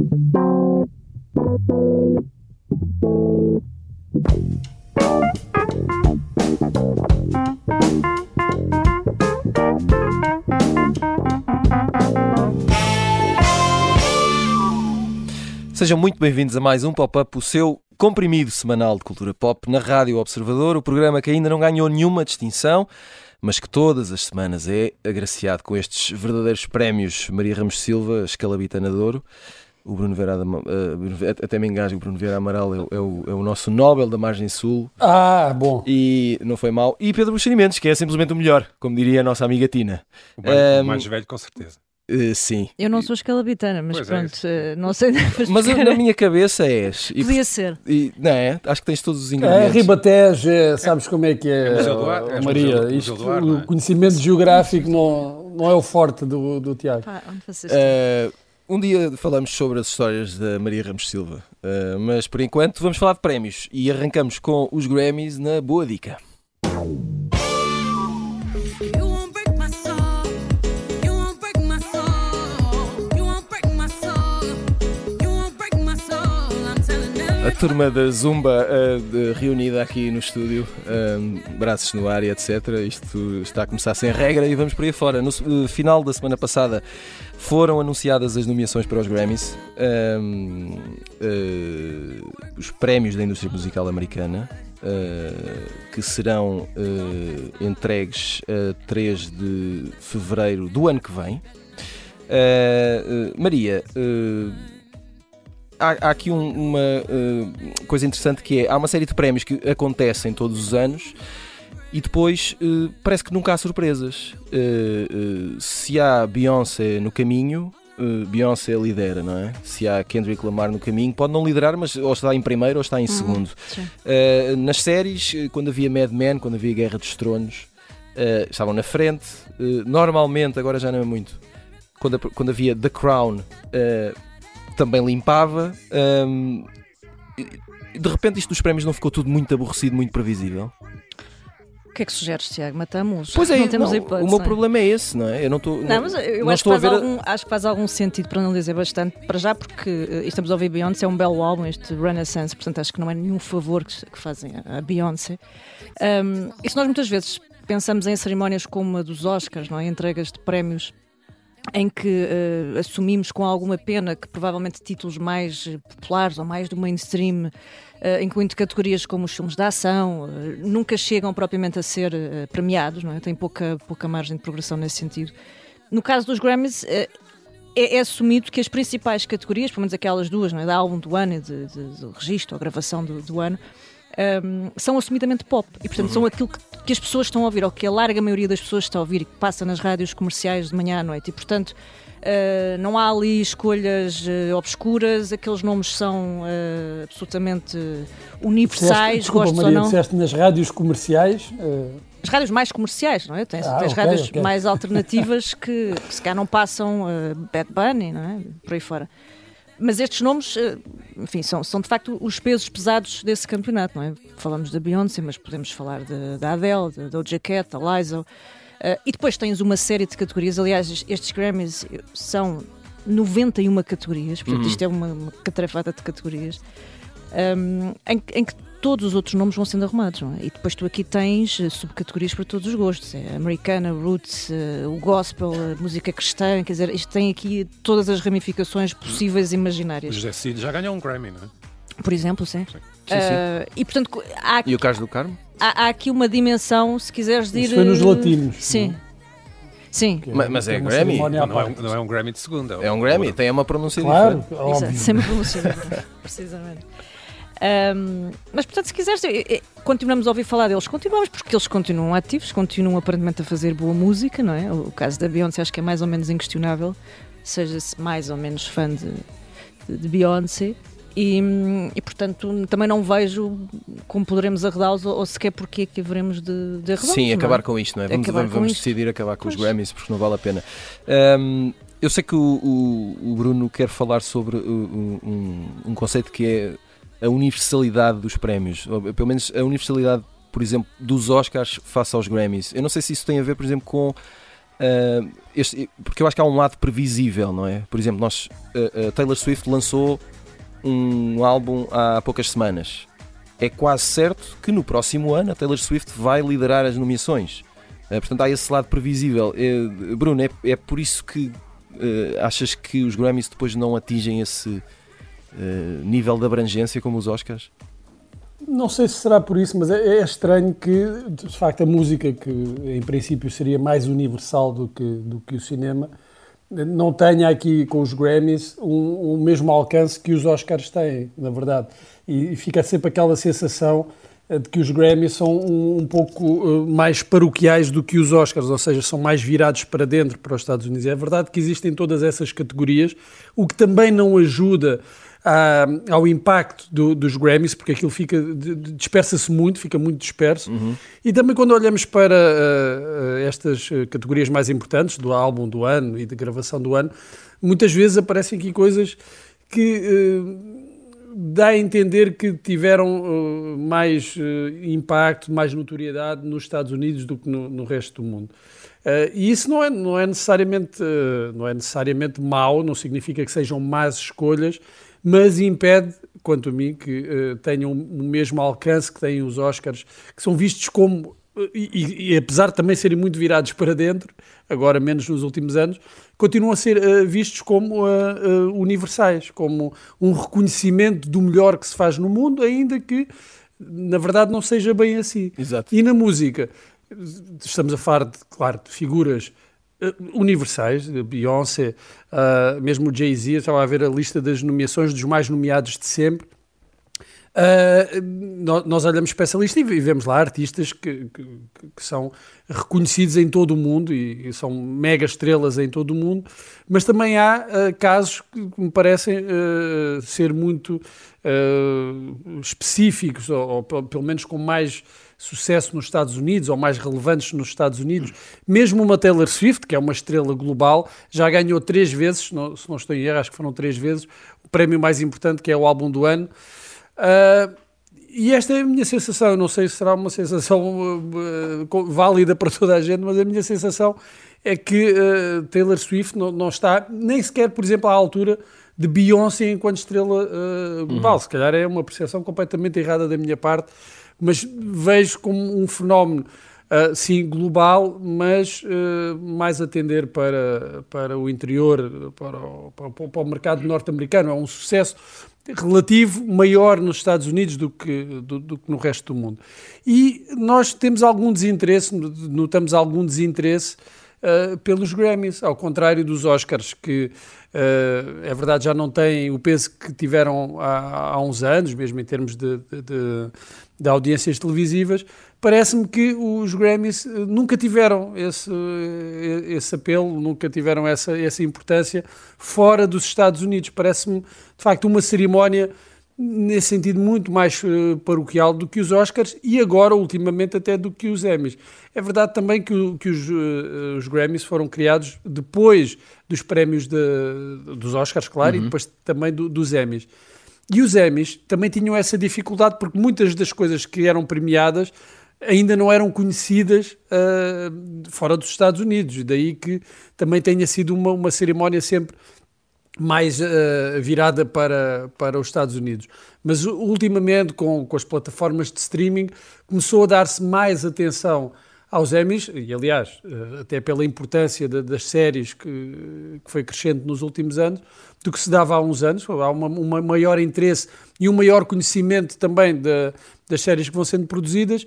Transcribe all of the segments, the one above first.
Sejam muito bem-vindos a mais um Pop-Up, o seu comprimido semanal de cultura pop na Rádio Observador, o programa que ainda não ganhou nenhuma distinção, mas que todas as semanas é agraciado com estes verdadeiros prémios Maria Ramos Silva, Escalabitana de Ouro. O Bruno Vieira, uh, até me engasgo, o Bruno Vieira Amaral é, é, o, é, o, nosso Nobel da Margem Sul. Ah, bom. E não foi mal. E Pedro Buxerimentos, que é simplesmente o melhor, como diria a nossa amiga Tina. O mais, um, o mais velho, com certeza. Uh, sim. Eu não sou escalabitana, mas pois é pronto, é não sei. Mas na minha cabeça és. E, Podia ser. E, não é? Acho que tens todos os ingredientes. É, Ribatejo, é, sabes como é que é, é Maria? Museu, Isto, Museu o conhecimento geográfico não, não é o forte do, do Tiago. Pá, uh, um dia falamos sobre as histórias da Maria Ramos Silva, uh, mas por enquanto vamos falar de prémios e arrancamos com os Grammys na Boa Dica. A turma da Zumba uh, reunida aqui no estúdio, uh, braços no ar e etc. Isto está a começar sem regra e vamos por aí fora. No uh, final da semana passada foram anunciadas as nomeações para os Grammys, os prémios da indústria musical americana. que serão entregues a 3 de fevereiro do ano que vem. Maria, há, há aqui um, uma uh, coisa interessante que é há uma série de prémios que acontecem todos os anos e depois uh, parece que nunca há surpresas. Uh, se há Beyoncé no caminho, Beyoncé lidera, não é? Se há Kendrick Lamar no caminho, pode não liderar, mas ou está em primeiro ou está em uhum, segundo. nas séries, quando havia Mad Men, quando havia Guerra dos Tronos, estavam na frente. normalmente, agora já não é muito, quando, quando havia The Crown também limpava. Um, de repente, isto dos prémios não ficou tudo muito aborrecido, muito previsível. O que é que sugeres, Tiago? Matamos? Pois é, não temos não, hipótese, o meu problema é esse, não é? Eu não estou. Não, mas eu não acho, que faz ver... algum, acho que faz algum sentido para não dizer bastante, para já, porque uh, estamos a ouvir Beyoncé, é um belo álbum, este Renaissance, portanto acho que não é nenhum favor que, que fazem a Beyoncé. Um, e se nós muitas vezes pensamos em cerimónias como a dos Oscars, não é? Entregas de prémios em que uh, assumimos com alguma pena que provavelmente títulos mais populares ou mais do mainstream, uh, incluindo categorias como os filmes de ação, uh, nunca chegam propriamente a ser premiados, não é? tem pouca, pouca margem de progressão nesse sentido. No caso dos Grammys, é, é, assumido que as principais categorias, pelo menos aquelas duas, não é? da álbum do ano e de, de, de registro ou gravação do, do ano, um, são assumidamente pop e, portanto, uhum. são aquilo que, que, as pessoas estão a ouvir, ou que a larga maioria das pessoas está a ouvir e que passa nas rádios comerciais de manhã à noite. E, portanto, uh, não há ali escolhas uh, obscuras, aqueles nomes são uh, absolutamente universais. Desculpa, gostos Maria, ou não. disseste nas rádios comerciais. As rádios mais comerciais, não é? Tens, ah, tens okay, rádios okay. mais alternativas que, que se calhar não passam Bad Bunny, não é? Por aí fora. Mas estes nomes, eh, enfim, são, são de facto os pesos pesados desse campeonato, não é? Falamos da Beyoncé, mas podemos falar da Adele, da Doja Cat, da Lizzo. Uh, e depois tens uma série de categorias, aliás, estes Grammys são 91 categorias, portanto, uhum. isto é uma, uma catrafada de categorias, um, em, em que todos os outros nomes vão sendo arrumados, não é? E depois tu aqui tens eh, subcategorias para todos os gostos, é americana, roots, uh, o gospel, a música cristã, quer dizer, isto tem aqui todas as ramificações possíveis e imaginárias. O José Cid já ganhou um Grammy, não é? Por exemplo, sim. sim. sim, uh, e portanto, há, e o Carlos do Carmo? Há, há, aqui uma dimensão, se quiseres. Isso foi nos latinos. Sim. Não? Sim. É, mas, mas é, Grammy? Não, é um, não, é um, Grammy de segunda. É um, é um Grammy, tem uma pronúncia claro, diferente. Óbvio. Exato, sempre pronúncia precisamente. Um, mas, portanto, se quiseres, continuamos a ouvir falar deles. Continuamos porque eles continuam ativos, continuam aparentemente a fazer boa música, não é? O caso da Beyoncé acho que é mais ou menos inquestionável, seja-se mais ou menos fã de, de, de Beyoncé. E, e, portanto também não vejo como poderemos arredá-los ou, ou sequer porque é que haveremos de, de arredá-los. Sim, acabar é? com isto, não é? Vamos, vamos, vamos decidir acabar com pois. os Grammys porque não vale a pena. Um, eu sei que o, o, o, Bruno quer falar sobre um, um conceito que é a universalidade dos prémios, ou pelo menos a universalidade, por exemplo, dos Oscars face aos Grammys. Eu não sei se isso tem a ver, por exemplo, com Uh, este, porque eu acho que há um lado previsível, não é? Por exemplo, nós, uh, uh, Taylor Swift lançou um álbum há poucas semanas. É quase certo que no próximo ano a Taylor Swift vai liderar as nomeações. portanto, há esse lado previsível. Bruno, é, é por isso que achas que os Grammys depois não atingem esse nível de abrangência como os Oscars? Não sei se será por isso, mas é, é, estranho que, de facto, a música, que em princípio seria mais universal do que, do que o cinema, não tenha aqui com os Grammys um, um mesmo alcance que os Oscars têm, na verdade. E, e fica sempre aquela sensação eh, de que os Grammys são um, um, pouco uh, mais paroquiais do que os Oscars, ou seja, são mais virados para dentro, para os Estados Unidos. É verdade que existem todas essas categorias, o que também não ajuda à, ao impacto do, dos Grammys, porque aquilo fica dispersa-se muito, fica muito disperso. Uhum. E também quando olhamos para uh, estas categorias mais importantes, do álbum do ano e de gravação do ano, muitas vezes aparecem aqui coisas que uh, dá a entender que tiveram uh, mais impacto, mais notoriedade nos Estados Unidos do que no, no resto do mundo. Uh, e isso não é, não, é necessariamente, uh, não é necessariamente mau, não significa que sejam más escolhas, mas impede, quanto a mim, que uh, tenham o mesmo alcance que têm os Oscars, que são vistos como, e, e, e, apesar de também serem muito virados para dentro, agora menos nos últimos anos, continuam a ser uh, vistos como uh, universais, como um reconhecimento do melhor que se faz no mundo, ainda que, na verdade, não seja bem assim. Exato. E na música, estamos a falar, de, claro, de figuras universais, Beyoncé, uh, mesmo o Jay-Z, estava a ver a lista das nomeações dos mais nomeados de sempre. Uh, nós, olhamos lista e vemos lá artistas que, que, que são reconhecidos em todo o mundo e, e, são mega estrelas em todo o mundo, mas também há uh, casos que me parecem uh, ser muito específicos, ou, ou, pelo menos com mais sucesso nos Estados Unidos ou mais relevantes nos Estados Unidos. Mesmo uma Taylor Swift, que é uma estrela global, já ganhou três vezes, se não, se não estou em erro, acho que foram três vezes, o prémio mais importante, que é o álbum do ano. Uh, e esta é a minha sensação, não sei se será uma sensação uh, válida para toda a gente, mas a minha sensação é que uh, Taylor Swift não, não, está nem sequer, por exemplo, à altura de Beyoncé enquanto estrela uh, global. Uhum. Se calhar é uma percepção completamente errada da minha parte, mas vejo como um fenómeno, uh, sim, global, mas uh, mais a tender para, para o interior, para o, para, para o mercado norte-americano. É um sucesso relativo maior nos Estados Unidos do que, do, do, que no resto do mundo. E nós temos algum desinteresse, notamos algum desinteresse uh, pelos Grammys, ao contrário dos Oscars, que uh, é verdade já não têm o peso que tiveram há, há uns anos, mesmo em termos de, de, de, de audiências televisivas, parece-me que os Grammys eh, nunca tiveram esse, esse apelo, nunca tiveram essa, essa importância fora dos Estados Unidos. Parece-me, de facto, uma cerimónia nesse sentido muito mais uh, paroquial do que os Oscars e agora, ultimamente, até do que os Emmys. É verdade também que, que os, uh, os, Grammys foram criados depois dos prémios de, dos Oscars, claro, uhum. e depois também do, dos Emmys. E os Emmys também tinham essa dificuldade porque muitas das coisas que eram premiadas ainda não eram conhecidas uh, fora dos Estados Unidos, daí que também tenha sido uma, uma cerimónia sempre mais uh, virada para, para os Estados Unidos. Mas ultimamente, com, com as plataformas de streaming, começou a dar-se mais atenção aos Emmys, e aliás, uh, até pela importância de, das séries que, que foi crescendo nos últimos anos, do que se dava há uns anos. Há uma maior interesse e um maior conhecimento também de, das séries que vão sendo produzidas.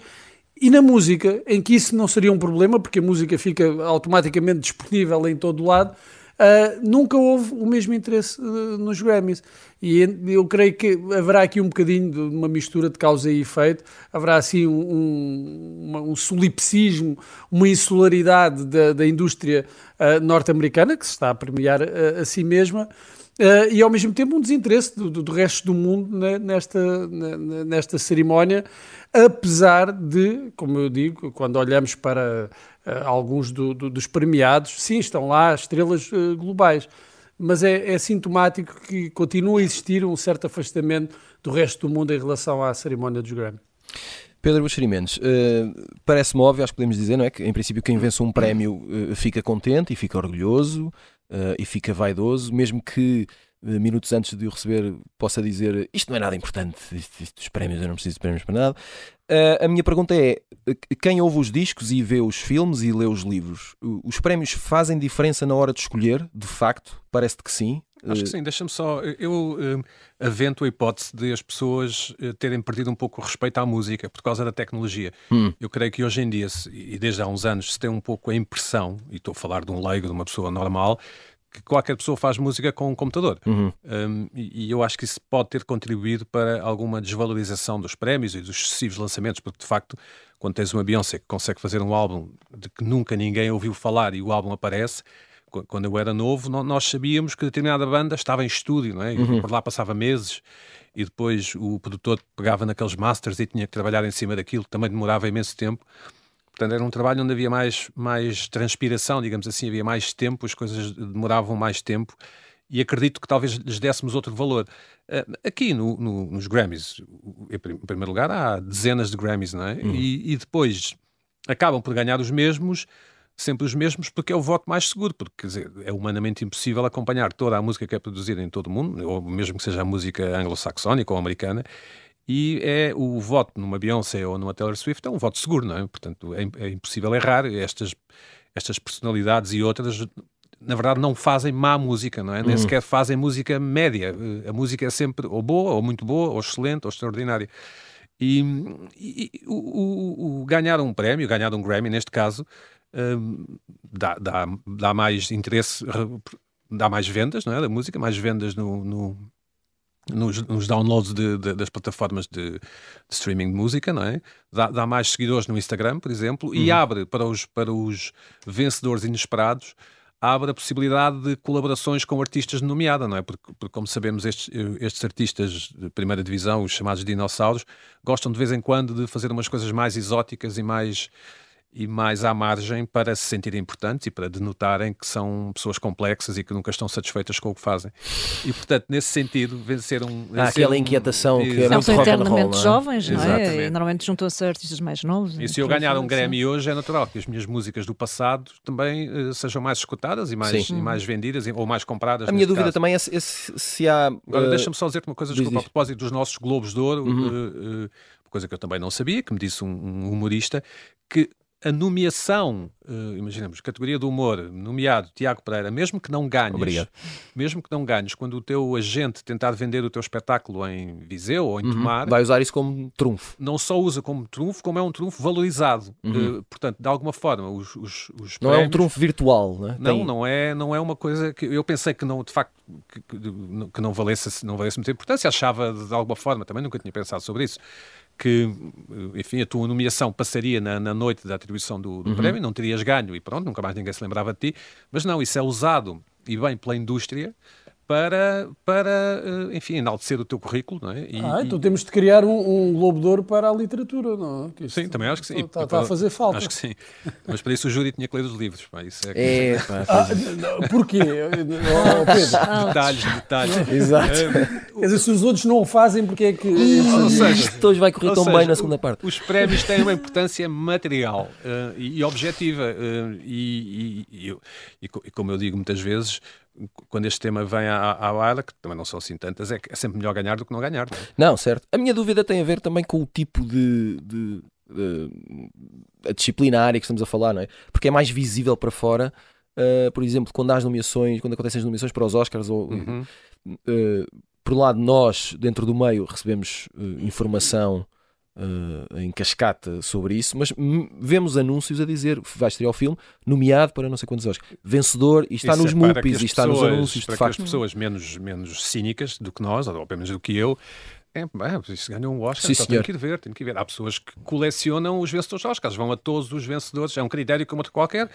E na música, em que isso não seria um problema, porque a música fica automaticamente disponível em todo lado, Uh, nunca houve o mesmo interesse uh, nos Grammys. E eu creio que haverá aqui um bocadinho de uma mistura de causa e efeito, haverá assim um, um, um solipsismo, uma insularidade da, da indústria uh, norte-americana, que se está a premiar a si mesma, e ao mesmo tempo um desinteresse do, do resto do mundo nesta, nesta cerimónia, apesar de, como eu digo, quando olhamos para uh, alguns do, do, dos premiados, sim, estão lá estrelas uh, globais, mas é, é, sintomático que continua a existir um certo afastamento do resto do mundo em relação à cerimónia dos Grammy. Pedro Buxeri Mendes, uh, parece-me óbvio, acho que podemos dizer, não é? Que em princípio quem vence um prémio uh, fica contente e fica orgulhoso uh, e fica vaidoso, mesmo que minutos antes de o receber possa dizer isto não é nada importante, isto, isto, os prémios, eu não preciso de prémios para nada. a minha pergunta é: quem ouve os discos e vê os filmes e lê os livros, os prémios fazem diferença na hora de escolher? De facto, parece que sim. Acho que sim, deixa-me só. Eu uh, avento a hipótese de as pessoas uh, terem perdido um pouco o respeito à música por causa da tecnologia. Hum. Eu creio que hoje em dia, se, e desde há uns anos, se tem um pouco a impressão, e estou a falar de um leigo, de uma pessoa normal, que qualquer pessoa faz música com um computador. Uhum. Um, e, e, eu acho que isso pode ter contribuído para alguma desvalorização dos prémios e dos excessivos lançamentos, porque de facto, quando tens uma Beyoncé que consegue fazer um álbum de que nunca ninguém ouviu falar e o álbum aparece quando eu era novo, nós sabíamos que determinada banda estava em estúdio, não é? Uhum. por lá passava meses e depois o produtor pegava naqueles masters e tinha que trabalhar em cima daquilo, que também demorava imenso tempo. Portanto, era um trabalho onde havia mais, mais transpiração, digamos assim, havia mais tempo, as coisas demoravam mais tempo e acredito que talvez lhes dessemos outro valor. Ah, aqui no, no, nos Grammys, em primeiro lugar, há dezenas de Grammys, não é? Uhum. E, e depois acabam por ganhar os mesmos sempre os mesmos porque é o voto mais seguro, porque quer dizer, é humanamente impossível acompanhar toda a música que é produzida em todo o mundo, ou mesmo que seja a música anglo-saxónica ou americana, e é o voto numa Beyoncé ou numa Taylor Swift é um voto seguro, não é? Portanto, é, é impossível errar. Estas, estas personalidades e outras, na verdade, não fazem má música, não é? Nem uhum. sequer fazem música média. A música é sempre ou boa, ou muito boa, ou excelente, ou extraordinária. E, e, o, o, o, ganhar um prémio, ganhar um Grammy, neste caso, dá, dá, dá mais interesse, dá mais vendas não é, da música, mais vendas no, no nos, nos, downloads de, de, das plataformas de, de, streaming de música, não é? Dá, dá, mais seguidores no Instagram, por exemplo, uhum. e abre para os, para os vencedores inesperados abre a possibilidade de colaborações com artistas de nomeada, não é? Porque, porque, como sabemos, estes, estes artistas de primeira divisão, os chamados dinossauros, gostam de vez em quando de fazer umas coisas mais exóticas e mais e mais à margem para se sentirem importantes e para denotarem que são pessoas complexas e que nunca estão satisfeitas com o que fazem. E, portanto, nesse sentido, vencer um... Vencer Há aquela inquietação um, que é muito são eternamente jovens, não é? E normalmente juntam-se a artistas mais novos. E se eu ganhar um Grammy hoje, é natural que as minhas músicas do passado também uh, sejam mais escutadas e mais, e mais vendidas ou mais compradas. A minha dúvida caso. também é se, se há... Uh, Agora, deixa-me só dizer-te uma coisa, desculpa, a propósito dos nossos Globos de Ouro, uhum. uh, coisa que eu também não sabia, que me disse um, um humorista, que a nomeação, uh, imaginemos, categoria do humor, nomeado Tiago Pereira, mesmo que não ganhes, Obrigado. mesmo que não ganhes, quando o teu agente tentar vender o teu espetáculo em Viseu ou em uhum. Tomar, vai usar isso como trunfo. Não só usa como trunfo, como é um trunfo valorizado. Uhum. Uh, portanto, de alguma forma, os, os, os não prémios, é um trunfo virtual, né? não? Tem... Não é, não é uma coisa que eu pensei que não, de facto, que, que não valesse, não valesse muita importância. Achava de alguma forma, também nunca tinha pensado sobre isso que, enfim, a tua nomeação passaria na, na noite da atribuição do, do uhum. prémio, não terias ganho e pronto, nunca mais ninguém se lembrava de ti. Mas não, isso é usado e bem pela indústria para, para eh, enfim, enaltecer o teu currículo. Não é? E, ah, então e... temos de criar um, um Globo de Ouro para a literatura, não é? sim, também acho que sim. Está, está, a fazer falta. Acho que sim. Mas para isso o júri tinha que ler os livros. Pá, isso é, é pá, ah, porquê? Oh, Pedro. detalhes, detalhes. Exato. Quer dizer, se os outros não o fazem, porque é que... Ou seja, isto hoje vai correr tão seja, bem na segunda parte. Os prémios têm uma importância material uh, e, e, objetiva. Uh, e, e, e, como eu digo muitas vezes, quando este tema vem à, à baila, que também não são assim tantas, é, é sempre melhor ganhar do que não ganhar. Não, é? não, certo. A minha dúvida tem a ver também com o tipo de, de, de a disciplinária que estamos a falar, não é? Porque é mais visível para fora. Uh, por exemplo, quando há as nomeações, quando acontecem as nomeações para os Oscars, ou, uhum. uh, por um lado, nós, dentro do meio, recebemos uh, informação uh, em cascata sobre isso, mas vemos anúncios a dizer vai estrear o filme, nomeado para não sei quantos Oscars, vencedor, e está isso nos é MUPIs, e está pessoas, nos anúncios, para de facto. que as pessoas menos, menos cínicas do que nós, ou pelo menos do que eu, é, é, isso ganhou um Oscar, Sim, então tem que ir ver, tem que ir ver. Há pessoas que colecionam os vencedores Oscars, vão a todos os vencedores, é um critério como outro qualquer.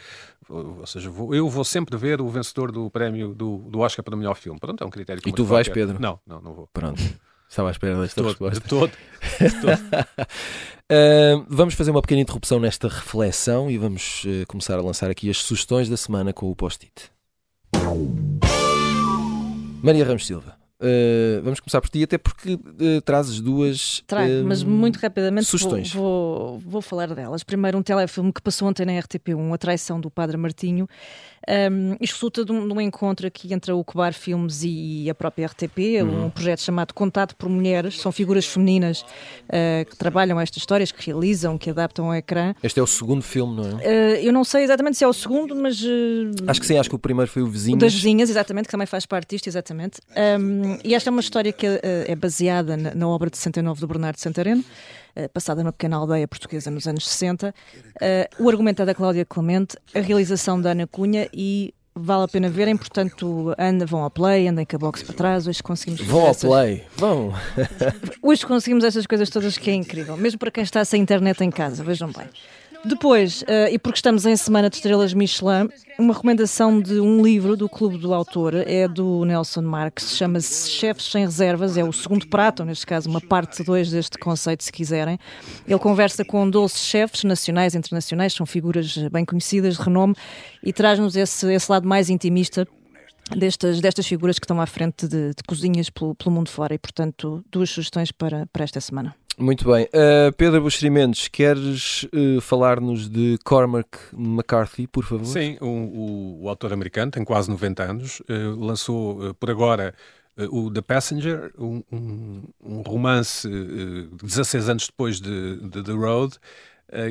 Ou seja, vou, eu vou sempre ver o vencedor do prémio do, do Oscar para o melhor filme. Pronto, é um critério como E tu vais, qualquer. Pedro? Não, não, não vou. Pronto. Estava à espera desta de resposta. De todo. De todo. uh, vamos fazer uma pequena interrupção nesta reflexão e vamos uh, começar a lançar aqui as sugestões da semana com o post-it. Maria Ramos Silva, Uh, vamos começar por ti, até porque uh, trazes duas. Trago, uh, mas muito rapidamente sugestões. Vou, vou, vou, falar delas. Primeiro, um telefilme que passou ontem na RTP1, A Traição do Padre Martinho. Um, isto resulta de um, de um, encontro aqui entre a Ucobar Filmes e a própria RTP, uhum. um projeto chamado Contato por Mulheres. São figuras femininas que trabalham estas histórias, que realizam, que adaptam ao ecrã. Este é o segundo filme, não é? eu não sei exatamente se é o segundo, mas. acho que sim, acho que o primeiro foi o Vizinhos. O das Vizinhas, exatamente, que também faz parte disto, exatamente. Um, e esta é uma história que uh, é baseada na, na, obra de 69 do Bernardo Santareno, uh, passada numa pequena aldeia portuguesa nos anos 60. Uh, eh, o argumento é da Cláudia Clemente, a realização da Ana Cunha e vale a pena verem, portanto, anda, vão ao play, andem com a box para trás, hoje conseguimos Vão ao essas... play, vão! hoje conseguimos essas coisas todas que é incrível, mesmo para quem está sem internet em casa, vejam bem. Depois, uh, e porque estamos em Semana de Estrelas Michelin, uma recomendação de um livro do Clube do Autor é do Nelson Marques, chama-se Chefes Sem Reservas, é o segundo prato, neste caso uma parte 2 deste conceito, se quiserem. Ele conversa com 12 chefes nacionais e internacionais, são figuras bem conhecidas, de renome, e traz-nos esse, esse lado mais intimista destas, destas figuras que estão à frente de, de cozinhas pelo, pelo mundo fora e, portanto, duas sugestões para, para esta semana. Muito bem. Uh, Pedro Buxerimentos, queres uh, falar-nos de Cormac McCarthy, por favor? Sim, o, o, o autor americano tem quase 90 anos, uh, lançou por agora o The Passenger, um, um, um romance uh, 16 anos depois de, de The Road,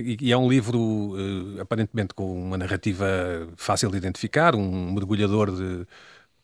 e, e, é um livro aparentemente com uma narrativa fácil de identificar, um mergulhador de,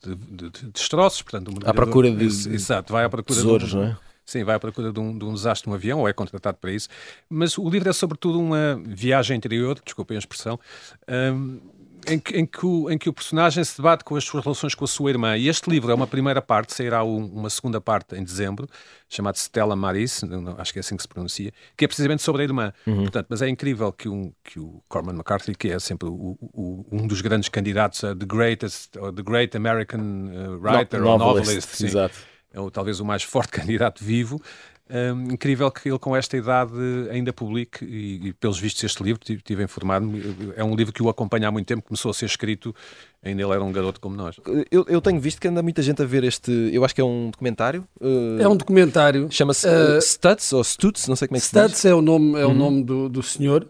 de, de, de destroços, portanto, um à procura de, exato, vai à procura tesouros, de não é? Sim, vai à procura de um, de um desastre de um avião, ou é contratado para isso. Mas o livro é sobretudo uma viagem interior, desculpem a expressão, um, em, que, em, que o, em que o personagem se debate com as suas relações com a sua irmã. E este livro é uma primeira parte, sairá um, uma segunda parte em dezembro, chamado Stella Maris, acho que é assim que se pronuncia, que é precisamente sobre a irmã. Uhum. Portanto, mas é incrível que, um, que o Corman McCarthy, que é sempre o, o, um dos grandes candidatos a The Greatest, or The Great American uh, Writer no, or Novelist, sim, exato é o, talvez o mais forte candidato vivo. Um, incrível que ele com esta idade ainda publique e, e pelos vistos este livro, tive informado é um livro que o acompanha há muito tempo, começou a ser escrito ainda ele era um garoto como nós. Eu, eu tenho visto que anda muita gente a ver este, eu acho que é um documentário. Uh, é um documentário. Chama-se uh, Stutz ou Stutz, não sei como é que se diz. Stutz é o nome, é uhum. o nome do, do senhor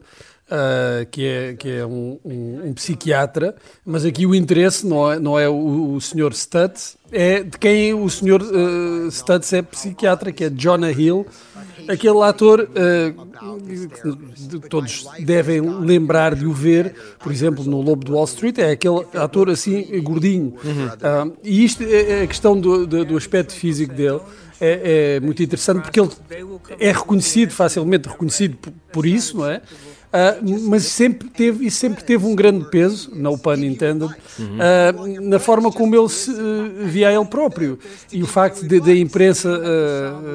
uh, que é, que é um, um, um, psiquiatra, mas aqui o interesse não é, não é o, o Sr. Stutz, é de quem o Sr. Uh, Stutz é psiquiatra, que é Jonah Hill, aquele ator uh, todos devem lembrar de o ver, por exemplo, no Lobo do Wall Street, é aquele ator assim gordinho. Uhum. Uh, e isto é, é a questão do, do, do aspecto físico dele. É, é, muito interessante porque ele é reconhecido, facilmente reconhecido por, por isso, não é? Uh, mas sempre teve, e sempre teve um grande peso, no pun intended, uh, na forma como ele se uh, via ele próprio. E o facto da imprensa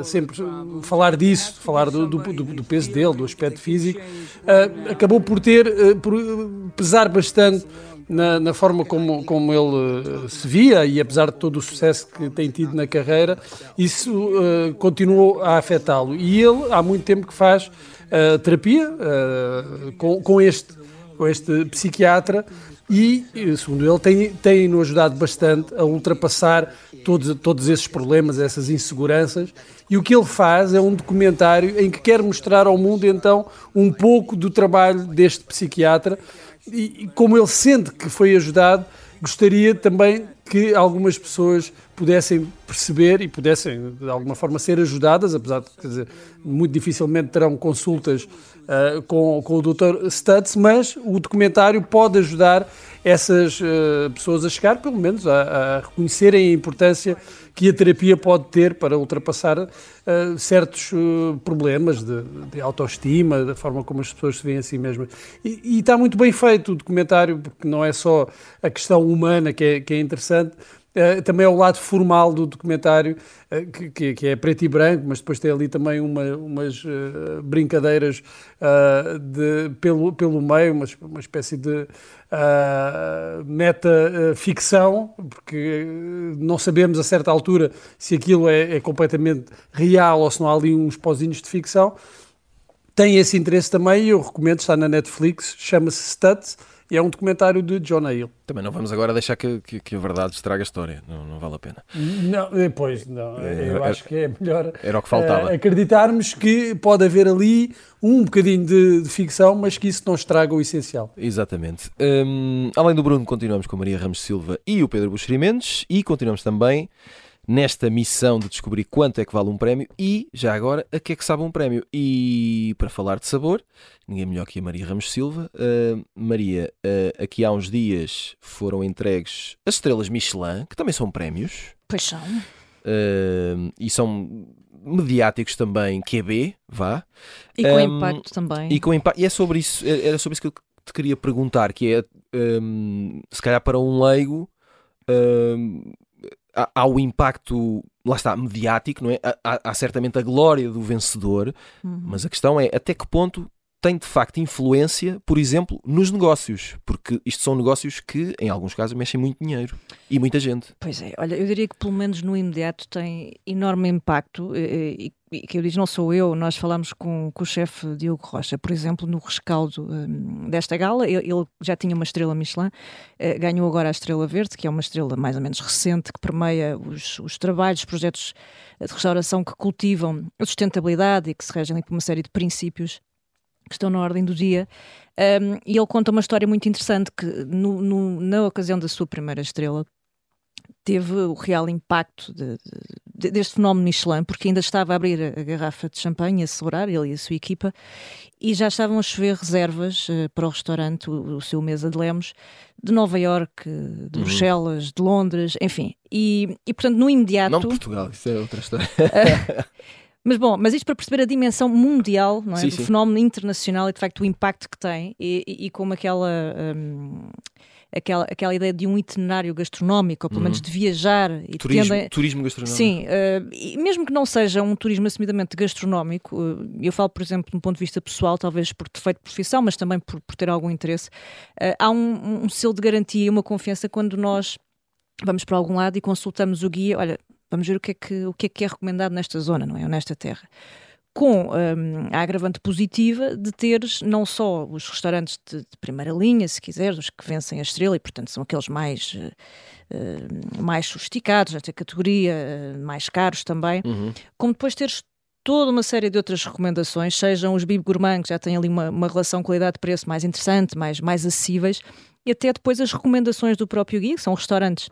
sempre falar disso, falar do, do, do, peso dele, do aspecto físico, acabou por ter, por pesar bastante na, na, forma como, como ele se via e apesar de todo o sucesso que tem tido na carreira, isso uh, continuou a afetá-lo. E ele há muito tempo que faz terapia uh, com, com, este, com este psiquiatra e, segundo ele, tem, tem nos ajudado bastante a ultrapassar todos, todos esses problemas, essas inseguranças. E o que ele faz é um documentário em que quer mostrar ao mundo, então, um pouco do trabalho deste psiquiatra e, e como ele sente que foi ajudado, gostaria também que algumas pessoas pudessem perceber e pudessem, de alguma forma, ser ajudadas, apesar de, quer dizer, muito dificilmente terão consultas uh, com, com o Dr. Stutz, mas o documentário pode ajudar essas uh, pessoas a chegar, pelo menos, a, a, reconhecerem a importância que a terapia pode ter para ultrapassar uh, certos problemas de, de, autoestima, da forma como as pessoas se veem a si mesmas. E, e, está muito bem feito o documentário, porque não é só a questão humana que é, que é interessante, Uh, também é o lado formal do documentário, uh, que, que, é preto e branco, mas depois tem ali também uma, umas uh, brincadeiras de, pelo, pelo meio, uma, uma espécie de meta-ficção, porque não sabemos a certa altura se aquilo é, é, completamente real ou se não há ali uns pozinhos de ficção. Tem esse interesse também e eu recomendo, está na Netflix, chama-se Studs E é um documentário de John Hill. Também não vamos agora deixar que, que, que a verdade estraga a história, não, não vale a pena. Não, depois, não. É, eu acho que é melhor era o que faltava. Uh, acreditarmos que pode haver ali um bocadinho de, de, ficção, mas que isso não estraga o essencial. Exatamente. Um, além do Bruno, continuamos com a Maria Ramos Silva e o Pedro Buxeri Mendes e continuamos também nesta missão de descobrir quanto é que vale um prémio e, já agora, a que é que sabe um prémio. E para falar de sabor, ninguém melhor que a Maria Ramos Silva. Uh, Maria, uh, aqui há uns dias foram entregues as estrelas Michelin, que também são prémios. Pois são. Uh, e são mediáticos também, QB, vá. E com um, impacto também. E, com impacto, e é sobre isso, era sobre isso que eu te queria perguntar, que é, um, se calhar para um leigo, um, há, há, o impacto, lá está, mediático, não é? Há, há certamente a glória do vencedor, uhum. mas a questão é até que ponto tem de facto influência, por exemplo, nos negócios, porque isto são negócios que, em alguns casos, mexem muito dinheiro e muita gente. Pois é, olha, eu diria que pelo menos no imediato tem enorme impacto e, e que eu digo não sou eu, nós falamos com, com o chefe Diogo Rocha, por exemplo, no rescaldo um, desta gala, ele, ele, já tinha uma estrela Michelin, uh, ganhou agora a estrela verde, que é uma estrela mais ou menos recente, que permeia os, os trabalhos, os projetos de restauração que cultivam a sustentabilidade e que se regem por uma série de princípios que estão na ordem do dia. Um, e ele conta uma história muito interessante que, no, no, na ocasião da sua primeira estrela, teve o real impacto de, de, deste fenómeno Michelin, porque ainda estava a abrir a, a garrafa de champanhe, a celebrar, ele e a sua equipa, e já estavam a chover reservas uh, para o restaurante, o, o, seu Mesa de Lemos, de Nova Iorque, de uhum. Bruxelas, de Londres, enfim. E, e, portanto, no imediato. Não Portugal, isso é outra história. Mas bom, mas isto para perceber a dimensão mundial não é? Sim, do sim. fenómeno internacional e de facto o impacto que tem e, e, e como aquela. Um, aquela, aquela ideia de um itinerário gastronómico, ou pelo menos uhum. de viajar. E turismo, tendem... turismo gastronómico. Sim, uh, e mesmo que não seja um turismo assumidamente gastronómico, uh, eu falo, por exemplo, de um ponto de vista pessoal, talvez por defeito de profissão, mas também por, por ter algum interesse, uh, há um, um selo de garantia e uma confiança quando nós vamos para algum lado e consultamos o guia, olha, Vamos ver o que é que, o que, é, que é recomendado nesta zona, não é? Ou nesta terra. Com um, a agravante positiva de teres não só os restaurantes de, de, primeira linha, se quiseres, os que vencem a estrela e, portanto, são aqueles mais, uh, mais sofisticados, nesta categoria, uh, mais caros também, uhum. como depois teres toda uma série de outras recomendações, sejam os Bib Gourmand, que já têm ali uma, uma relação qualidade-preço mais interessante, mais, mais acessíveis, e até depois as recomendações do próprio guia, que são restaurantes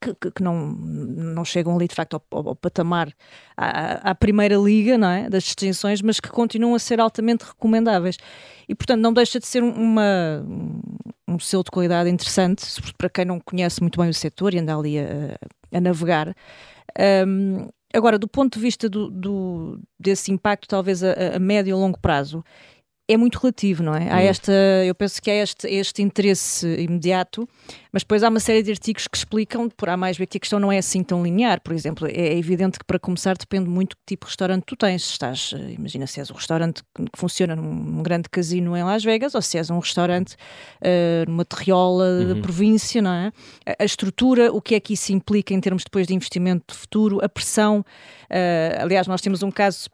que, que, que, não, não chegam ali de facto ao, ao, ao patamar à, à, primeira liga não é? das distinções, mas que continuam a ser altamente recomendáveis. E portanto não deixa de ser uma, um selo de qualidade interessante para quem não conhece muito bem o setor e anda ali a, a navegar. Um, agora, do ponto de vista do, do desse impacto, talvez a, a médio e longo prazo, é muito relativo, não é? Há hum. esta, eu penso que há este, este interesse imediato, mas depois há uma série de artigos que explicam, por A mais B, que a questão não é assim tão linear. Por exemplo, é evidente que para começar depende muito do tipo de restaurante tu tens. Estás, eh, imagina se és um restaurante que funciona num grande casino em Las Vegas ou se és um restaurante uh, numa terriola uhum. da província, não é? A, a, estrutura, o que é que isso implica em termos depois de investimento de futuro, a pressão. Uh, aliás, nós temos um caso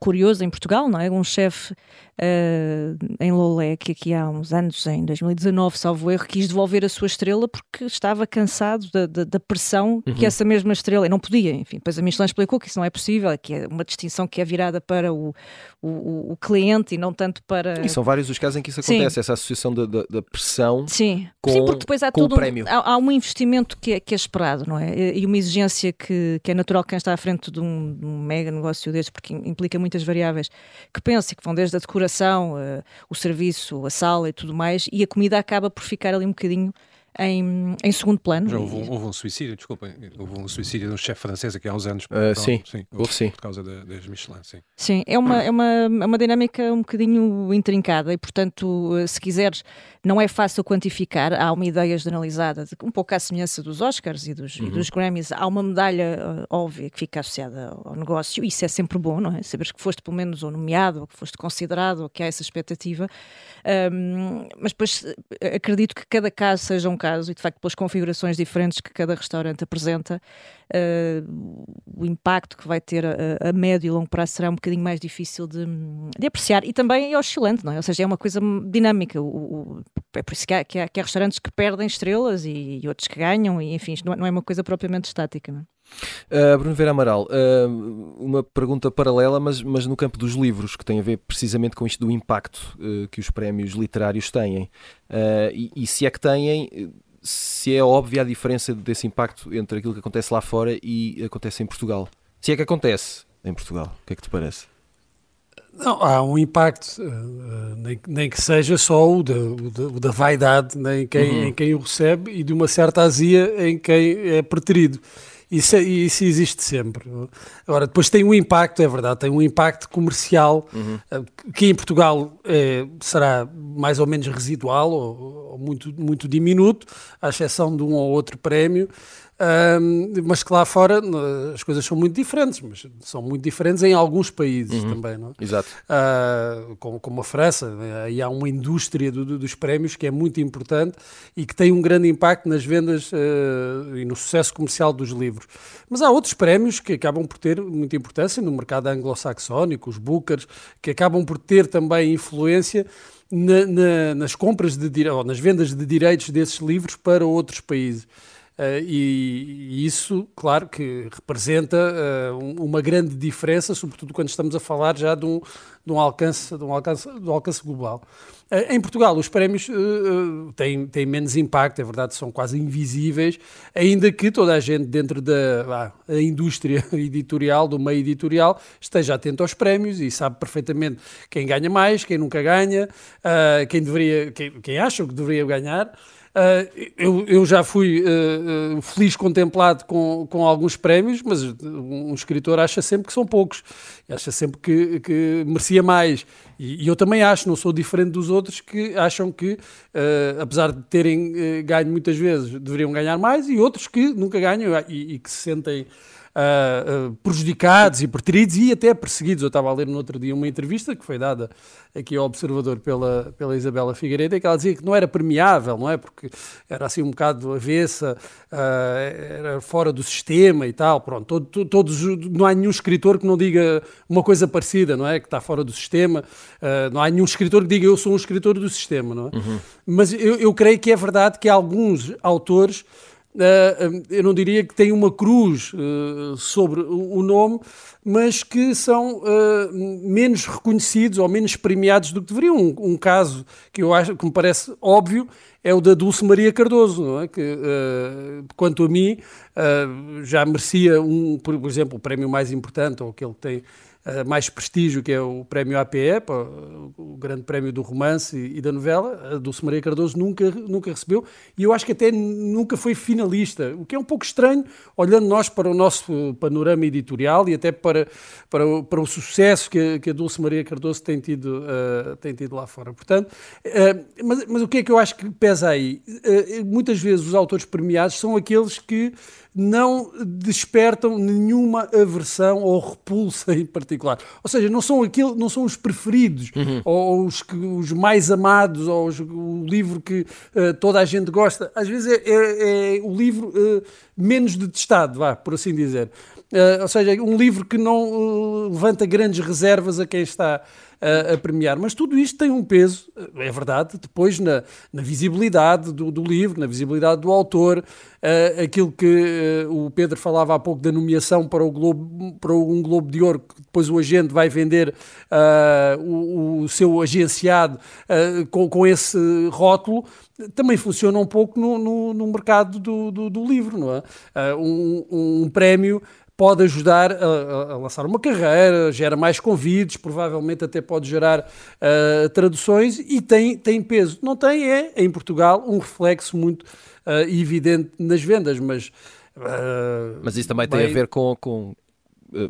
curioso em Portugal, não é? Um chefe uh, em Lolé, que aqui há uns anos, em 2019, salvo erro, quis devolver a sua estrela porque estava cansado da, da, da pressão uhum. que essa mesma estrela, e não podia, enfim, depois a Michelin explicou que isso não é possível, que é uma distinção que é virada para o, o, o cliente e não tanto para... E são vários os casos em que isso acontece, Sim. essa associação da, da, da pressão Sim. Com, Sim, porque depois há todo um, prémio. Há, há, um investimento que é, que é esperado, não é? E uma exigência que, que é natural quem está à frente de um, de um mega negócio deste, porque implica muitas variáveis, que pensa que vão desde a decoração, uh, o serviço, a sala e tudo mais, e a comida acaba por ficar ali um bocadinho em, em segundo plano. Já houve, houve, um suicídio, desculpa, houve um suicídio de um chefe francês aqui há uns anos. Uh, sim, sim, houve, sim. Por causa das Michelin, sim. Sim, é uma, é, uma, é uma dinâmica um bocadinho intrincada e, portanto, se quiseres, não é fácil quantificar. Há uma ideia generalizada, de, um pouco à semelhança dos Oscars e dos, uhum. e dos Grammys, há uma medalha uh, óbvia que fica associada ao negócio, e isso é sempre bom, não é? Saberes que foste pelo menos ou nomeado, ou que foste considerado, ou que há essa expectativa. Um, mas depois acredito que cada caso seja um caso, e de facto pelas configurações diferentes que cada restaurante apresenta, uh, o impacto que vai ter a, a, médio e longo prazo será um bocadinho mais difícil de, de, apreciar e também é oscilante, não é? Ou seja, é uma coisa dinâmica. O, o, é por isso que há, que há, que há restaurantes que perdem estrelas e, e, outros que ganham, e enfim, não, não é uma coisa propriamente estática, não é? Uh, Bruno Vera Amaral, uh, uma pergunta paralela, mas, mas no campo dos livros, que tem a ver precisamente com isto do impacto uh, que os prémios literários têm. E, e, se é que têm, se é óbvia a diferença desse impacto entre aquilo que acontece lá fora e acontece em Portugal. Se é que acontece em Portugal, o que é que te parece? Não, há um impacto, nem, nem que seja só o da, o da vaidade em quem, uhum. em quem o recebe e de uma certa azia em quem é preterido. Isso, é, isso existe sempre. Agora, depois tem um impacto, é verdade, tem um impacto comercial uhum. Eh, que em Portugal é, será mais ou menos residual ou, ou, muito, muito diminuto, à exceção de um ou outro prémio. Um, mas que lá fora as coisas são muito diferentes, mas são muito diferentes em alguns países uhum. também, não é? Exato. Uh, como, como, a França, né? aí há uma indústria do, do, dos prémios que é muito importante e que tem um grande impacto nas vendas uh, e no sucesso comercial dos livros. Mas há outros prémios que acabam por ter muita importância no mercado anglo-saxónico, os Bookers, que acabam por ter também influência na, na, nas compras de nas vendas de direitos desses livros para outros países. Uh, e, isso, claro, que representa uh, uma grande diferença, sobretudo quando estamos a falar já de um, de um, alcance, de um, alcance, de um alcance global. Uh, em Portugal, os prémios têm, têm menos impacto, é verdade, são quase invisíveis, ainda que toda a gente dentro da ah, indústria editorial, do meio editorial, esteja atento aos prémios e sabe perfeitamente quem ganha mais, quem nunca ganha, quem, deveria, quem, quem acha que deveria ganhar. Uh, eu, eu, já fui uh, feliz contemplado com, com alguns prémios, mas um escritor acha sempre que são poucos, acha sempre que, que merecia mais. E, e, eu também acho, não sou diferente dos outros que acham que, apesar de terem ganho muitas vezes, deveriam ganhar mais, e outros que nunca ganham e, e que se sentem uh, uh, prejudicados e preteridos e até perseguidos. Eu estava a ler no outro dia uma entrevista que foi dada aqui ao Observador pela, pela Isabela Figueiredo, que ela dizia que não era premiável, não é? Porque era assim um bocado avessa, uh, era fora do sistema e tal. Pronto, todo, todos, não há nenhum escritor que não diga uma coisa parecida, não é? Que está fora do sistema. não há nenhum escritor que diga eu sou um escritor do sistema, não é? Uhum. Mas eu, eu creio que é verdade que alguns autores eu não diria que tem uma cruz uh, sobre o nome, mas que são uh, menos reconhecidos ou menos premiados do que deveriam. Um, caso que eu acho que me parece óbvio é o da Dulce Maria Cardoso, é? que, quanto a mim, já merecia, um, por exemplo, o prémio mais importante, ou aquele que tem mais prestígio, que é o prémio APE, o grande prémio do romance e, da novela, a Dulce Maria Cardoso nunca, nunca recebeu e eu acho que até nunca foi finalista, o que é um pouco estranho, olhando nós para o nosso panorama editorial e até para, para, o, para o sucesso que, que a Dulce Maria Cardoso tem tido, uh, tem tido lá fora. Portanto, uh, mas, mas o que é que eu acho que pesa aí? muitas vezes os autores premiados são aqueles que não despertam nenhuma aversão ou repulsa em particular. Ou seja, não são, aquele, não são os preferidos, uhum. ou os, os mais amados, ou os, o livro que uh, toda a gente gosta. Às vezes é, é, é o livro uh, menos detestado, vá, por assim dizer. Uh, ou seja, um livro que não levanta grandes reservas a quem está a, a, premiar. Mas tudo isto tem um peso, é verdade, depois na, na visibilidade do, do, livro, na visibilidade do autor, uh, aquilo que uh, o Pedro falava há pouco da nomeação para, o Globo, para um Globo de Ouro, que depois o agente vai vender uh, o, o, seu agenciado com, com esse rótulo, também funciona um pouco no, no, no mercado do, do, do, livro, não é? Um, um prémio pode ajudar a, a, lançar uma carreira, gera mais convites, provavelmente até pode gerar uh, traduções e tem, tem peso. Não tem, é, em Portugal, um reflexo muito uh, evidente nas vendas, mas... Uh, mas isso também bem, tem a ver com, com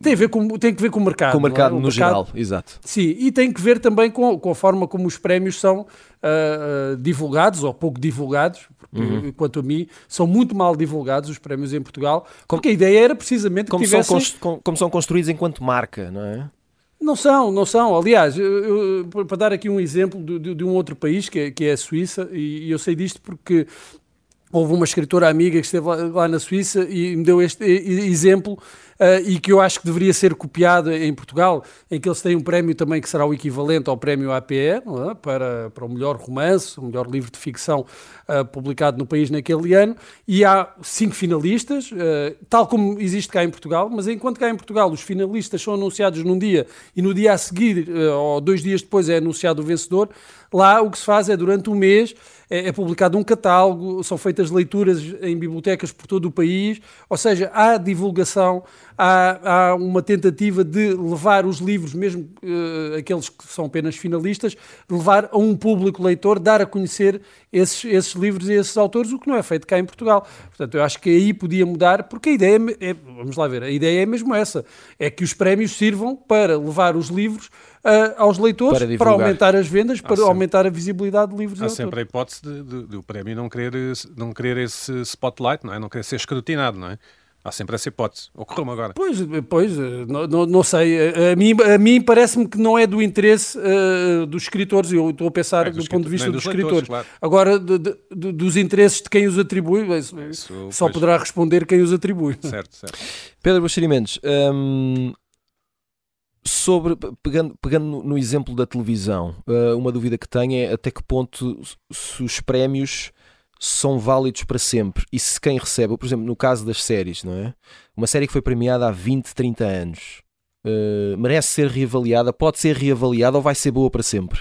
tem, a ver com, tem que ver com o mercado. Com o mercado é? o no mercado, geral, exato. Sim, e tem que ver também com, com a forma como os prémios são uh, divulgados ou pouco divulgados, porque, uhum. quanto a mim, são muito mal divulgados os prémios em Portugal, porque a ideia era precisamente como que tivessem... São como são construídos enquanto marca, não é? Não são, não são. Aliás, eu, eu, para dar aqui um exemplo de, de, de, um outro país, que é, que é a Suíça, e, e eu sei disto porque houve uma escritora amiga que esteve lá, lá na Suíça e me deu este exemplo uh, e que eu acho que deveria ser copiado em Portugal, em que eles têm um prémio também que será o equivalente ao prémio APE é? para, para o melhor romance, o melhor livro de ficção uh, publicado no país naquele ano, e há cinco finalistas, uh, tal como existe cá em Portugal, mas enquanto cá em Portugal os finalistas são anunciados num dia e no dia a seguir, ou dois dias depois, é anunciado o vencedor, lá o que se faz é durante um mês é, é, publicado um catálogo, são feitas leituras em bibliotecas por todo o país, ou seja, há divulgação, há, há uma tentativa de levar os livros, mesmo uh, aqueles que são apenas finalistas, levar a um público leitor, dar a conhecer esses, esses livros e esses autores, o que não é feito cá em Portugal. Portanto, eu acho que aí podia mudar, porque a ideia é, é vamos lá ver, a ideia é mesmo essa, é que os prémios sirvam para levar os livros uh, aos leitores para, para, aumentar as vendas, para sempre, aumentar a visibilidade de livros Há e sempre a hipótese de, de, de, o prémio não querer, não querer esse spotlight, não é? Não querer ser escrutinado, não é? Há sempre essa hipótese. Ocorreu-me agora. Pois, pois não, não, não sei. A mim, a mim parece-me que não é do interesse uh, dos escritores. Eu estou a pensar é, do, ponto de vista dos, dos escritores. Claro. Agora, de, de, dos interesses de quem os atribui, isso, isso, só pois. poderá responder quem os atribui. Certo, certo. Pedro Bacharimentos, hum, sobre, pegando, pegando no exemplo da televisão, uh, uma dúvida que tenho é até que ponto se os prémios são válidos para sempre e se quem recebe, por exemplo, no caso das séries, não é? Uma série que foi premiada há 20, 30 anos uh, merece ser reavaliada, pode ser reavaliada ou vai ser boa para sempre?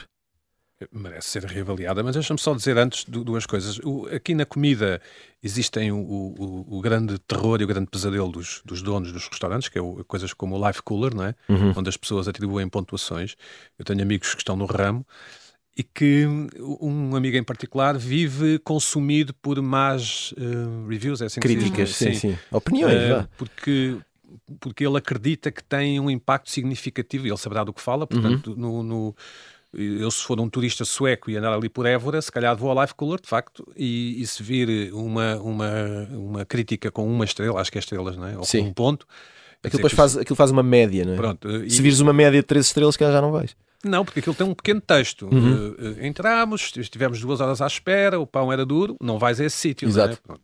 merece ser reavaliada, mas deixa-me só dizer antes duas coisas. O, aqui na comida existem o, o, o, grande terror e o grande pesadelo dos, dos donos dos restaurantes, que é coisas como o life cooler, não é? Uhum. onde as pessoas atribuem pontuações. Eu tenho amigos que estão no ramo e que um amigo em particular vive consumido por más uh, reviews, é assim Críticas, sim, sim, sim. Opiniões, uh, porque porque ele acredita que tem um impacto significativo, e ele saberá do que fala, portanto, uhum. no, no eu se for um turista sueco e andar ali por Évora, se calhar vou ao Life Color, de facto, e, e, se vir uma, uma, uma crítica com uma estrela, acho que é estrelas, não é? Ou Sim. com um ponto... Aquilo depois faz, aquilo faz uma média, não é? Pronto, se e... vires uma média de três estrelas, que já não vais. Não, porque aquilo tem um pequeno texto. Uhum. Uh, entramos, estivemos duas horas à espera, o pão era duro, não vais a esse sítio. Exato. É?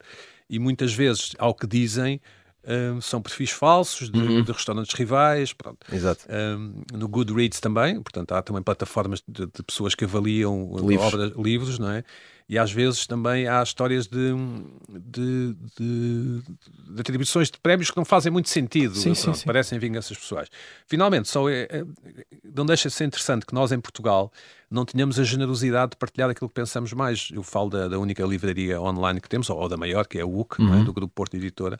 E muitas vezes, ao que dizem, um, são perfis falsos de, uhum. de, restaurantes rivais. Pronto. Exato. Um, no Goodreads também, portanto, há também plataformas de, de pessoas que avaliam livros. obras, livros, não é? E às vezes também há histórias de, de, de, de atribuições de prémios que não fazem muito sentido, sim, pronto, sim, sim. parecem vinganças pessoais. Finalmente, só é, é, não deixa de ser interessante que nós em Portugal não tenhamos a generosidade de partilhar aquilo que pensamos mais. Eu falo da, da única livraria online que temos, ou, ou da maior, que é o UC, é? uhum. é? do Grupo Porto Editora,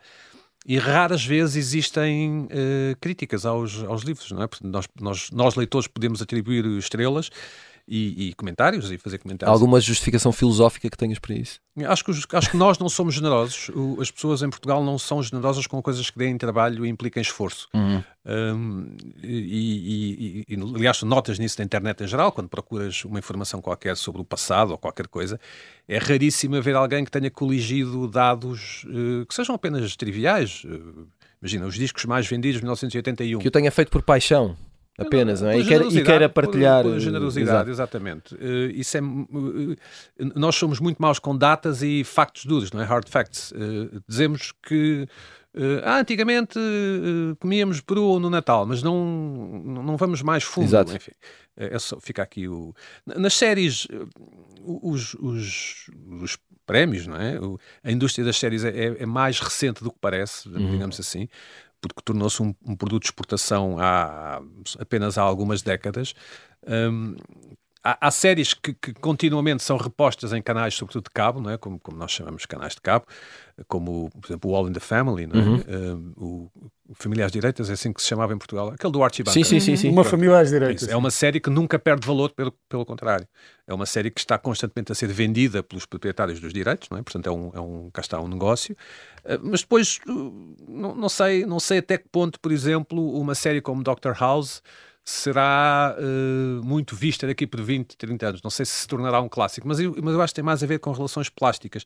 e raras vezes existem uh, críticas aos, aos livros, não é? Porque nós, nós, nós, leitores, podemos atribuir estrelas e, e, comentários e fazer comentários. Alguma justificação filosófica que tenhas para isso? Acho que, acho que nós não somos generosos. O, as pessoas em Portugal não são generosas com coisas que deem trabalho e impliquem esforço. Uhum. Um, e, e, e, aliás, notas nisso na internet em geral, quando procuras uma informação qualquer sobre o passado ou qualquer coisa, é raríssimo haver alguém que tenha coligido dados uh, que sejam apenas triviais. Uh, imagina, os discos mais vendidos de 1981. Que eu tenha feito por paixão apenas, não, é? E, quer, e queira partilhar. Por, por generosidade, exatamente. Uh, isso é, uh, nós somos muito maus com datas e factos duros, não é? Hard facts. Uh, dizemos que ah, antigamente comíamos peru no Natal, mas não, não vamos mais fundo. Exato. Enfim, é, é só, fica aqui o. Nas séries, os, os, os prémios, não é? A indústria das séries é, é, é mais recente do que parece, uhum. digamos assim porque tornou-se um, um, produto de exportação há apenas há algumas décadas. Um, há, há, séries que, que, continuamente são repostas em canais, sobretudo de cabo, não é? como, como nós chamamos de canais de cabo, como, por exemplo, o All in the Family, não é? Uhum. Um, o, Família às Direitas, é assim que se chamava em Portugal, aquele do Archie Sim, sim, sim, sim. Uma Família às Direitas. É uma série que nunca perde valor, pelo, pelo contrário. É uma série que está constantemente a ser vendida pelos proprietários dos direitos, não é? Portanto, é um, é um, cá está um negócio. Uh, mas depois, uh, não, não, sei, não sei até que ponto, por exemplo, uma série como Doctor House será uh, muito vista daqui por 20, 30 anos. Não sei se se tornará um clássico, mas eu, mas eu acho que tem mais a ver com relações plásticas.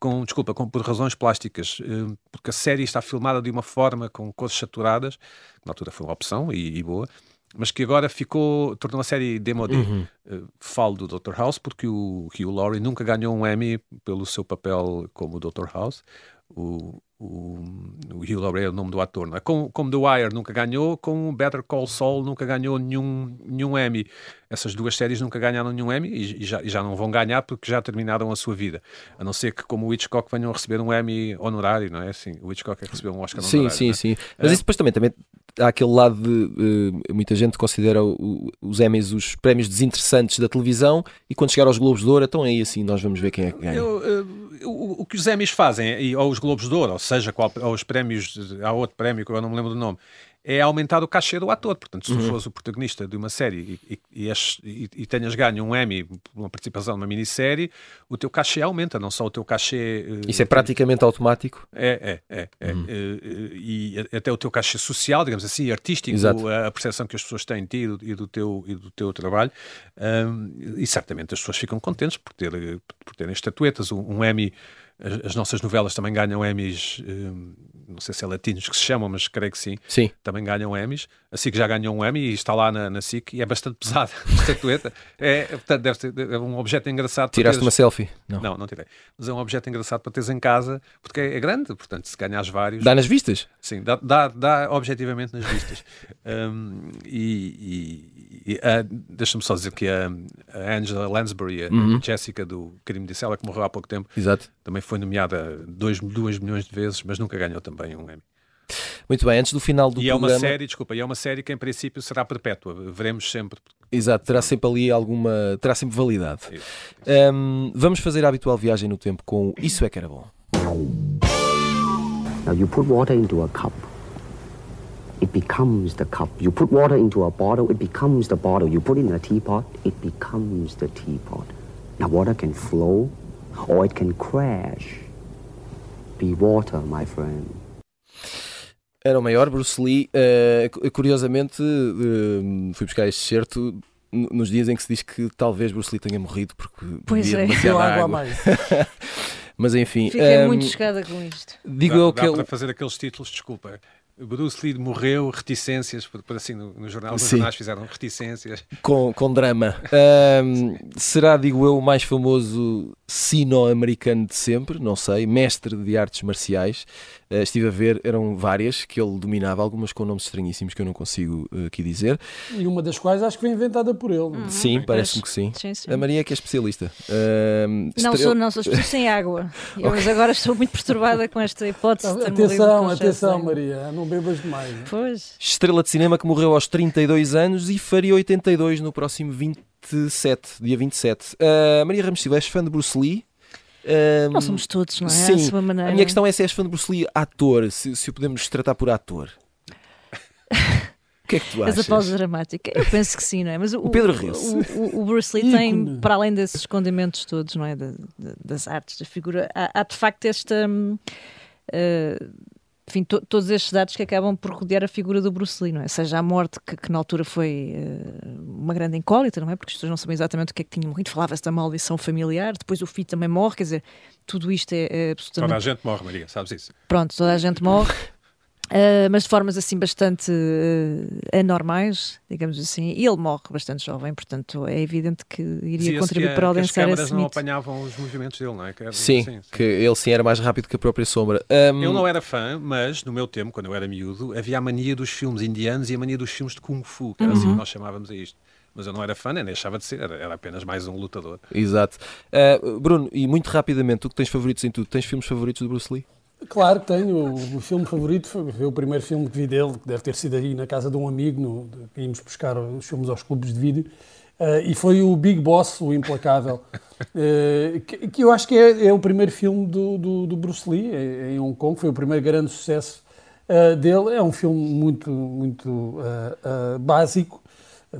Com, desculpa, com, por razões plásticas, uh, porque a série está filmada de uma forma com cores saturadas, que na altura foi uma opção e, e boa, mas que agora ficou, tornou a série demodé. Uhum. Uh, falo do Dr. House porque o Hugh Laurie nunca ganhou um Emmy pelo seu papel como Dr. House. O, o, o Laurie é o nome do ator, não é? Como, como The Wire nunca ganhou, como Better Call Saul nunca ganhou nenhum, nenhum Emmy. Essas duas séries nunca ganharam nenhum Emmy e, e, já, e já não vão ganhar porque já terminaram a sua vida. A não ser que, como o Hitchcock, venham a receber um Emmy honorário, não é? Assim, o Hitchcock é receber um Oscar sim, honorário. Sim, é? sim, sim. Mas isso depois também, também há aquele lado de uh, muita gente considera o- os Emmys os prémios desinteressantes da televisão e quando chegar aos Globos de Ouro, então aí assim nós vamos ver quem é que ganha. Eu, eh, o, o que os Emmys fazem, e, ou os Globos de Ouro, ou seja, qual, ou os prémios, há outro prémio que eu não me lembro do nome, é aumentar o cachê do ator. Portanto, se Uhum. tu fores o protagonista de uma série e, e, e, e- tenhas ganho um Emmy por uma participação numa minissérie, o teu cachê aumenta, não só o teu cachê. eh, Isso é praticamente automático. É, é, é. é. Uhum. Eh, eh, e até o teu cachê social, digamos assim, artístico, Exato. a, percepção que as pessoas têm de ti e do, teu, e do teu trabalho. Ahm, e certamente as pessoas ficam contentes por, ter, eh, por terem estatuetas. Um, um Emmy, as, as nossas novelas também ganham Emmys, ahm, não sei se é latinos que se chamam, mas creio que sim Sim. também ganham Emmys. A SIC já ganhou um Emmy e está lá na, na SIC e é bastante pesada a estatueta. É, portanto, deve ser é um objeto engraçado. Tiraste teres- uma selfie? Não. Não, não tirei. Mas é um objeto engraçado para teres em casa, porque é, é grande, portanto, se ganhas vários. Dá nas vistas? Sim, dá, dá, dá objetivamente nas vistas. Um, e e- e, ah, deixa-me só dizer que a, a Angela Lansbury, a Uhum. Jessica do Crime de Cela, que morreu há pouco tempo, Exato. também foi nomeada 2 milhões de vezes, mas nunca ganhou também um Emmy. Muito bem, antes do final do e é programa. uma série, desculpa, e é uma série que em princípio será perpétua. Veremos sempre. Exato, terá sempre ali alguma. terá sempre validade. Isso. Ahm, vamos fazer a habitual viagem no tempo com Isso é que era bom. Now you put water into a cup. It becomes the cup. You put water into a bottle, it becomes the bottle. You put it in a teapot, it becomes the teapot. Now water can flow or it can crash. Be water, my friend. Era o maior, Bruce Lee. cu- curiosamente, eh, fui buscar este certo nos dias em que se diz que talvez Bruce Lee tenha morrido porque Pois bebia é. demasiada água água. Mas enfim, Fiquei ahm, muito chocada com isto. digo dá, eu dá que para ele. fazer aqueles títulos, desculpa. Bruce Lee morreu, reticências, por, assim no, no jornal, os jornais fizeram reticências. com, com drama. Ahm, será, digo eu, o mais famoso sino-americano de sempre, não sei, mestre de artes marciais. Ah, estive a ver, eram várias que ele dominava, algumas com nomes estranhíssimos que eu não consigo eh, aqui dizer. E uma das quais acho que foi inventada por ele. é? Sim, parece-me que sim. Sim, sim. A Maria é que é especialista. Ahm, Não estrela- sou, não sou especialista sem água. Eu, Mas agora estou muito perturbada com esta hipótese. de Atenção, atenção. Maria, não bebas demais. não é? Pois. Estrela de cinema que morreu aos 32 anos e faria 82 no próximo 27, dia 27. Ah, Maria Ramos Silva, és fã de Bruce Lee? Ah, Não somos todos, não é? Sim, À sua maneira. a minha questão é se és fã de Bruce Lee ator, se, se o podemos tratar por ator. O que é que tu Essa achas? pausa dramática. Eu penso que sim, não é? Mas o, O Pedro o- riu-se. O, o- Bruce Lee tem, para além desses escondimentos todos, não é? Da- da- das artes, da figura, há, há de facto esta. hum, eh, enfim, to- todos estes dados que acabam por rodear a figura do Bruce Lee, não é? Seja a morte, que, que na altura foi eh, uma grande incógnita, não é? Porque as pessoas não sabiam exatamente o que é que tinha morrido, falava-se da maldição familiar, depois o filho também morre, quer dizer, tudo isto é, é absolutamente Toda a gente morre, Maria, sabes isso? pronto, toda a gente morre, eh, mas de formas assim bastante eh, anormais, digamos assim, e ele morre bastante jovem, portanto é evidente que iria contribuir que, para a- que as audensar câmaras esse não mito. apanhavam os movimentos dele, não é? Que era- Sim, que ele sim era mais rápido que a própria sombra. Ahm, Eu não era fã, mas no meu tempo, quando eu era miúdo, havia a mania dos filmes indianos e a mania dos filmes de Kung Fu, que era Uhum. assim que nós chamávamos a isto. Mas eu não era fã, nem deixava de ser, era, apenas mais um lutador. Exato. Ah, Bruno, e muito rapidamente, tu que tens favoritos em tudo, tens filmes favoritos do Bruce Lee? Claro que tenho. O, o filme favorito foi, foi o primeiro filme que vi dele, que deve ter sido aí na casa de um amigo, no, que íamos buscar os filmes aos clubes de vídeo. eh, e foi o Big Boss, o Implacável, eh, que, que eu acho que é, é o primeiro filme do, do, do Bruce Lee em, em Hong Kong, foi o primeiro grande sucesso eh, dele. É um filme muito, muito básico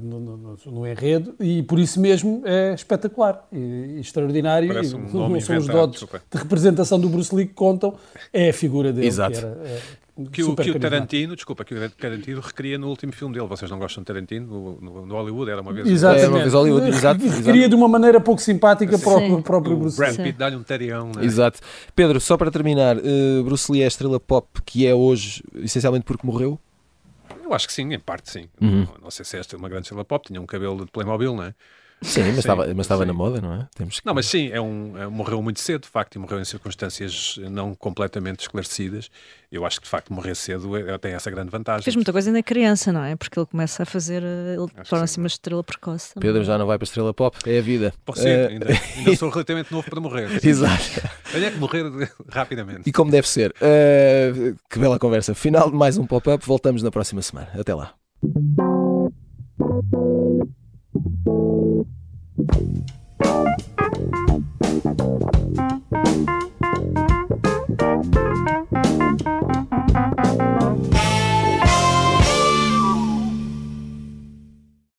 no, no- no- enredo e por isso mesmo é espetacular e, e extraordinário. Parece E um não nome são os dotes desculpa. de representação do Bruce Lee que contam, é a figura dele. Exato. Que era, é, Que o, que o. Tarantino, desculpa, que o Tarantino recria no último filme dele. Vocês não gostam de Tarantino? No, no- no Hollywood era uma vez. Exatamente. É, uma vez Hollywood, exato. Queria de uma maneira pouco simpática para o próprio O Bruce Brad Lee. Sim. Pitt dá-lhe um tarião. não é? Exato. Pedro, só para terminar, eh, Bruce Lee é a estrela pop que é hoje, essencialmente porque morreu? Eu acho que sim, em parte sim. Uhum. Não, não sei se esta é uma grande estrela pop, tinha um cabelo de Playmobil, não é? Sim, mas Sim, estava, mas estava sim. na moda, não é? Temos que... Não, mas sim, é um, é- morreu muito cedo, de facto, e morreu em circunstâncias não completamente esclarecidas. Eu acho que, de facto, morrer cedo é- tem essa grande vantagem. Fez muita coisa ainda criança, não é? Porque ele começa a fazer, eh, ele torna-se sim. uma estrela precoce. também. Pedro já não vai para a estrela pop, é a vida. Pode ser, Eh, ainda, ainda sou relativamente novo para morrer. Exato. Tenho é que morrer rapidamente. E como deve ser. Uh, que bela conversa. Final de mais um pop-up. Voltamos na próxima semana. Até lá. Thank you.